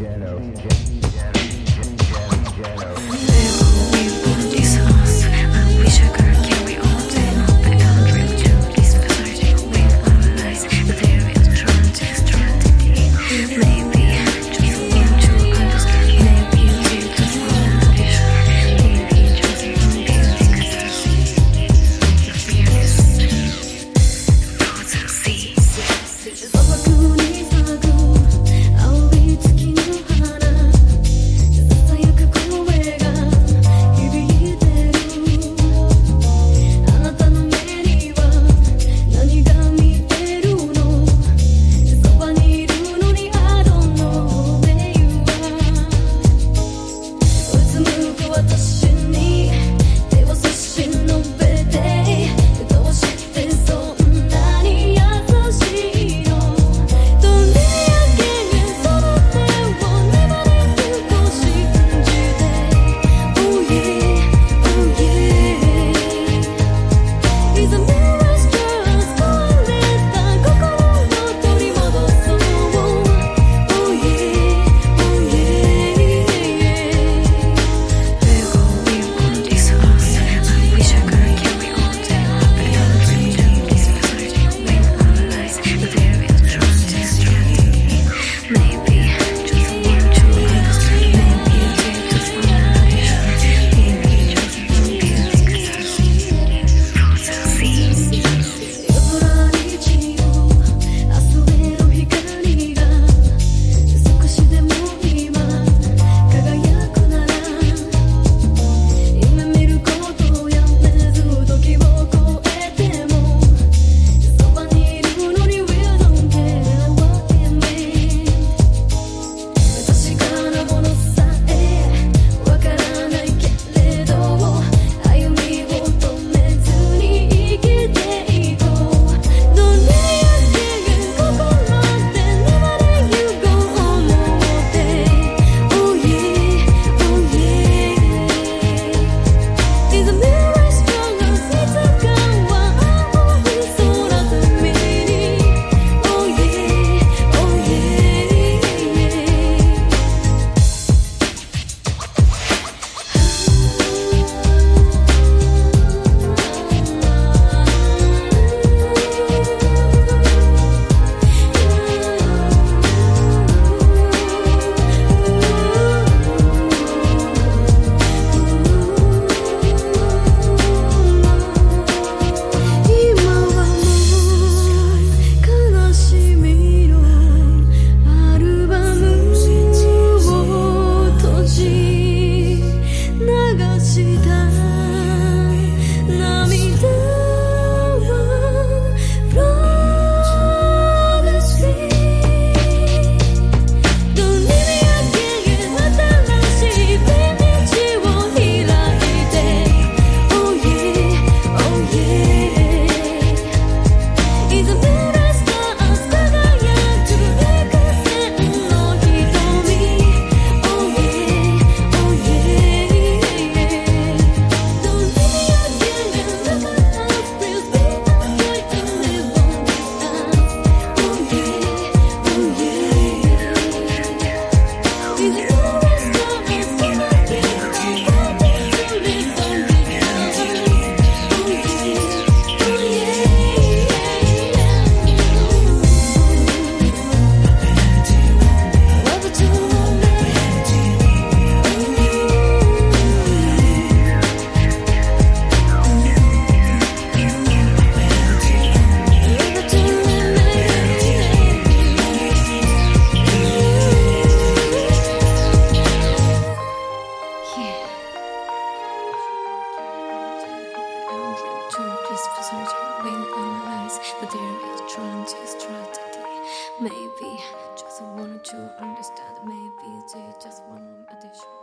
Ghetto. Ghetto. Ghetto. Ghetto. Maybe just wanted to understand. Maybe they just want addition.